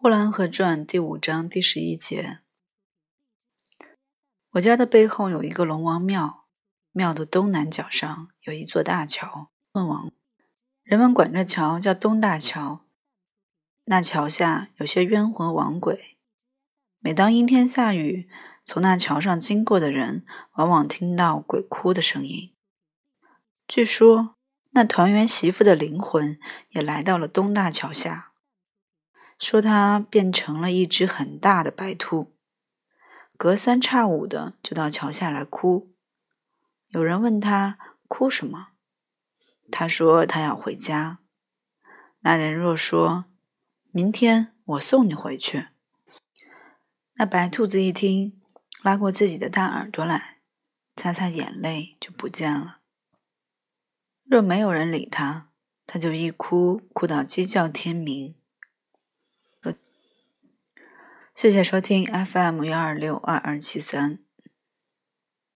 呼兰河传第五章第十一节：我家的背后有一个龙王庙，庙的东南角上有一座大桥。问王，人们管这桥叫东大桥。那桥下有些冤魂亡鬼，每当阴天下雨，从那桥上经过的人，往往听到鬼哭的声音。据说，那团圆媳妇的灵魂也来到了东大桥下。说他变成了一只很大的白兔，隔三差五的就到桥下来哭。有人问他哭什么，他说他要回家。那人若说明天我送你回去，那白兔子一听，拉过自己的大耳朵来，擦擦眼泪就不见了。若没有人理他，他就一哭哭到鸡叫天明。谢谢收听 FM 幺二六二二七三。